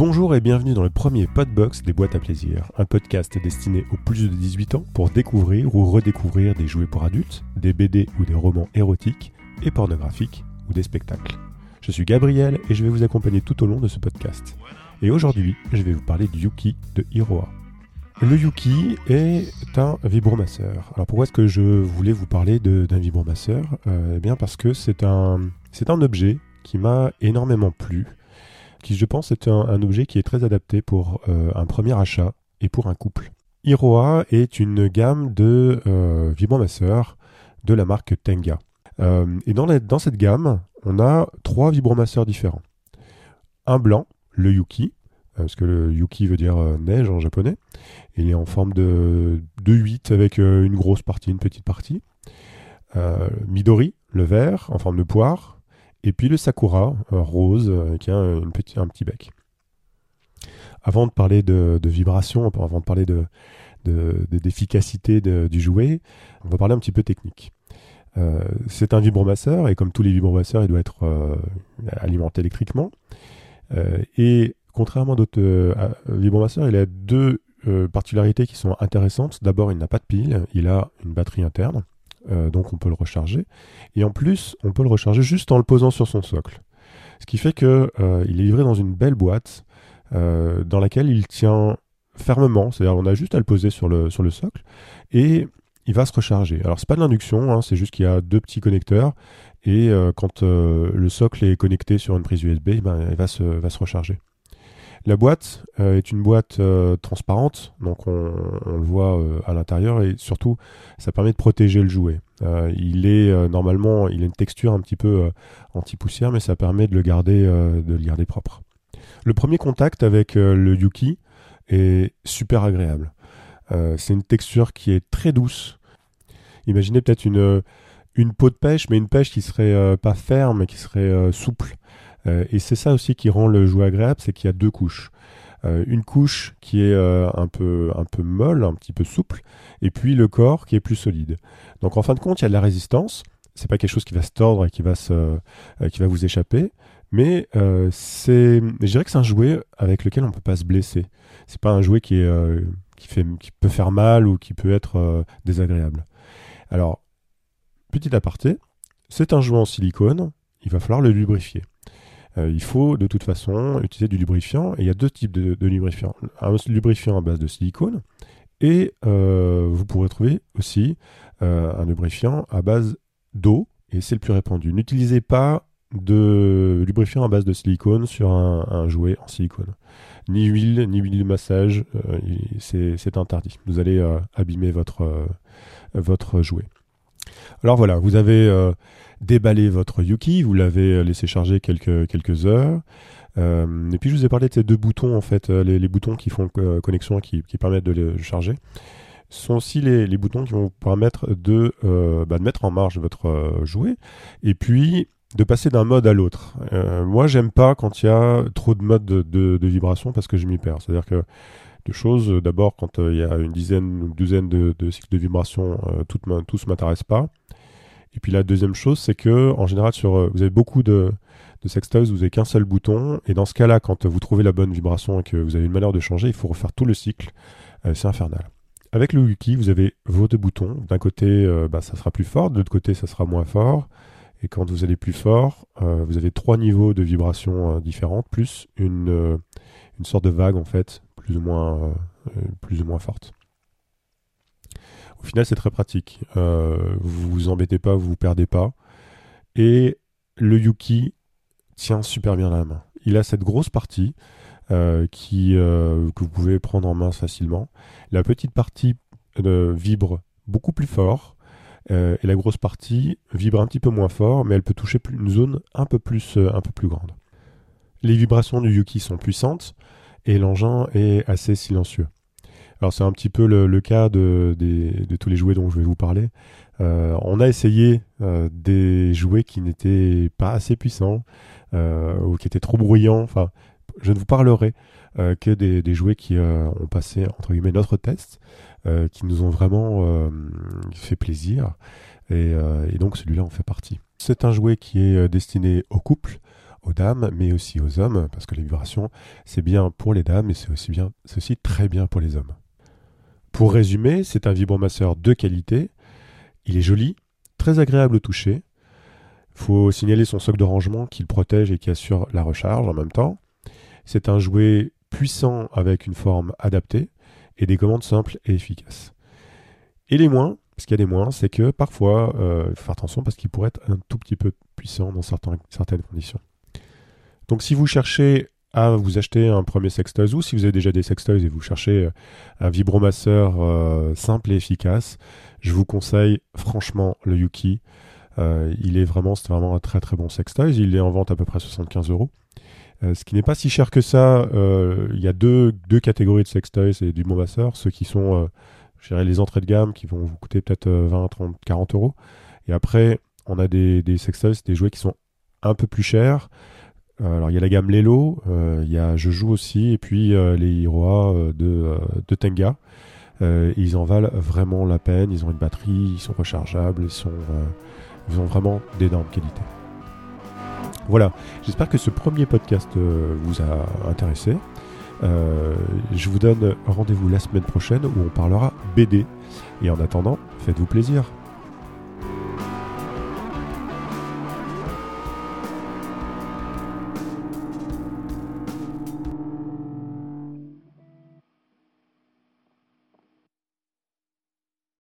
Bonjour et bienvenue dans le premier Podbox des boîtes à plaisir, un podcast destiné aux plus de 18 ans pour découvrir ou redécouvrir des jouets pour adultes, des BD ou des romans érotiques et pornographiques ou des spectacles. Je suis Gabriel et je vais vous accompagner tout au long de ce podcast. Et aujourd'hui, je vais vous parler du Yuki de Hiroa. Le Yuki est un vibromasseur. Alors pourquoi est-ce que je voulais vous parler d'un vibromasseur? Euh, Eh bien parce que c'est un, c'est un objet qui m'a énormément plu, qui je pense est un, objet qui est très adapté pour euh, un premier achat et pour un couple. Hiroa est une gamme de euh, vibromasseurs de la marque Tenga. et dans, cette gamme, on a trois vibromasseurs différents. Un blanc, le Yuki, euh, parce que le Yuki veut dire euh, neige en japonais. Il est en forme de, de 8 avec euh, une grosse partie, une petite partie. Midori, le vert, en forme de poire. Et puis le Sakura, rose, qui a une un petit bec. Avant de parler de, vibration, avant de parler de, d'efficacité du jouet, on va parler un petit peu technique. c'est un vibromasseur et comme tous les vibromasseurs, il doit être alimenté électriquement. et contrairement à d'autres euh, vibromasseurs, il a deux euh, particularités qui sont intéressantes. D'abord, il n'a pas de pile, il a une batterie interne, euh, donc on peut le recharger. Et en plus, on peut le recharger juste en le posant sur son socle. Ce qui fait qu'il est livré dans une belle boîte dans laquelle il tient fermement, c'est-à-dire on a juste à le poser sur le, socle et il va se recharger. Alors c'est pas de l'induction, hein, c'est juste qu'il y a deux petits connecteurs et quand le socle est connecté sur une prise USB, ben, il va se, va se recharger. La boîte euh, est une boîte euh, transparente, donc on, le voit euh, à l'intérieur et surtout ça permet de protéger le jouet. il est normalement, il a une texture un petit peu anti-poussière, mais ça permet de le garder, propre. Le premier contact avec le Yuki est super agréable. c'est une texture qui est très douce. Imaginez peut-être une, une peau de pêche, mais une pêche qui serait pas ferme, qui serait souple. Euh, et c'est ça aussi qui rend le jouet agréable, c'est qu'il y a deux couches. Euh, une couche qui est euh, un, peu, un peu molle, un petit peu souple, et puis le corps qui est plus solide. Donc en fin de compte, il y a de la résistance. C'est pas quelque chose qui va se tordre et qui va, qui va vous échapper. Mais c'est, je dirais que c'est un jouet avec lequel on peut pas se blesser. C'est pas un jouet qui, est, qui, fait, qui peut faire mal ou qui peut être désagréable. Alors, petit aparté, c'est un jouet en silicone. Il va falloir le lubrifier. Euh, il faut de toute façon utiliser du lubrifiant. Il y a deux types de, lubrifiants. Un lubrifiant à base de silicone et euh, vous pourrez trouver aussi euh, un lubrifiant à base d'eau et c'est le plus répandu. N'utilisez pas de lubrifiant à base de silicone sur un, jouet en silicone. Ni huile, ni huile de massage, c'est interdit. Vous allez abîmer votre jouet. Alors voilà, vous avez déballer votre Yuki, vous l'avez euh, laissé charger quelques, heures. Euh, et puis je vous ai parlé de ces deux boutons, en fait, euh, les, boutons qui font connexion, qui, qui permettent de le charger. Ce sont aussi les, les, boutons qui vont vous permettre de, bah, mettre en marche votre jouet. Et puis de passer d'un mode à l'autre. moi, j'aime pas quand il y a trop de modes de, de, vibration parce que je m'y perds. C'est-à-dire que deux choses. D'abord, quand il y a une dizaine ou une douzaine de, de cycles de vibration, tout, tout ne m'intéresse pas. Et puis la deuxième chose, c'est que en général, euh, vous avez beaucoup de, de sextoys, vous n'avez qu'un seul bouton. Et dans ce cas-là, quand vous trouvez la bonne vibration et que vous avez une manière de changer, il faut refaire tout le cycle. Euh, c'est infernal. Avec le Wiki, vous avez vos deux boutons. D'un côté, euh, bah, ça sera plus fort, de l'autre côté, ça sera moins fort. Et quand vous allez plus fort, vous avez trois niveaux de vibration différentes, plus une, une sorte de vague en fait, plus ou moins, plus ou moins forte. Au final, c'est très pratique. Euh, vous vous embêtez pas, vous vous perdez pas. Et le Yuki tient super bien la main. Il a cette grosse partie euh, qui, euh, que vous pouvez prendre en main facilement. La petite partie vibre beaucoup plus fort. et la grosse partie vibre un petit peu moins fort, mais elle peut toucher une zone un peu plus, un peu plus grande. Les vibrations du Yuki sont puissantes et l'engin est assez silencieux. Alors c'est un petit peu le, cas de, tous les jouets dont je vais vous parler. Euh, on a essayé euh, des jouets qui n'étaient pas assez puissants euh, ou qui étaient trop bruyants. Enfin, je ne vous parlerai que des, jouets qui ont passé entre guillemets notre test, qui nous ont vraiment fait plaisir. Et, et donc celui-là en fait partie. C'est un jouet qui est destiné au couple aux dames, mais aussi aux hommes, parce que les vibrations, c'est bien pour les dames, et c'est aussi, bien, aussi très bien pour les hommes. Pour résumer, c'est un vibromasseur de qualité. Il est joli, très agréable au toucher. Il faut signaler son socle de rangement qui le protège et qui assure la recharge en même temps. C'est un jouet puissant avec une forme adaptée et des commandes simples et efficaces. Et les moins, ce qu'il y a des moins, c'est que parfois, euh, il faut faire attention parce qu'il pourrait être un tout petit peu puissant dans certaines conditions. Donc si vous cherchez à vous acheter un premier sextoy ou si vous avez déjà des sextoys et vous cherchez euh, un vibromasseur euh, simple et efficace, je vous conseille franchement le Yuki. il est vraiment, c'est vraiment un très très bon sextoy. Il est en vente à peu près 75 euros. ce qui n'est pas si cher que ça. il y a deux, deux catégories de sextoys et du vibromasseur. Ceux qui sont je dirais les entrées de gamme qui vont vous coûter peut-être 20, 30, 40 euros. Et après, on a des, des sextoys, des jouets qui sont un peu plus chers. Euh, alors il y a la gamme Lelo, euh, il y a Je joue aussi, et puis euh, les Hiroa de, de Tenga. ils en valent vraiment la peine, ils ont une batterie, ils sont rechargeables, ils, sont, ils ont vraiment d'énormes qualités. Voilà, j'espère que ce premier podcast vous a intéressé. Je vous donne rendez-vous la semaine prochaine où on parlera BD. Et en attendant, faites-vous plaisir.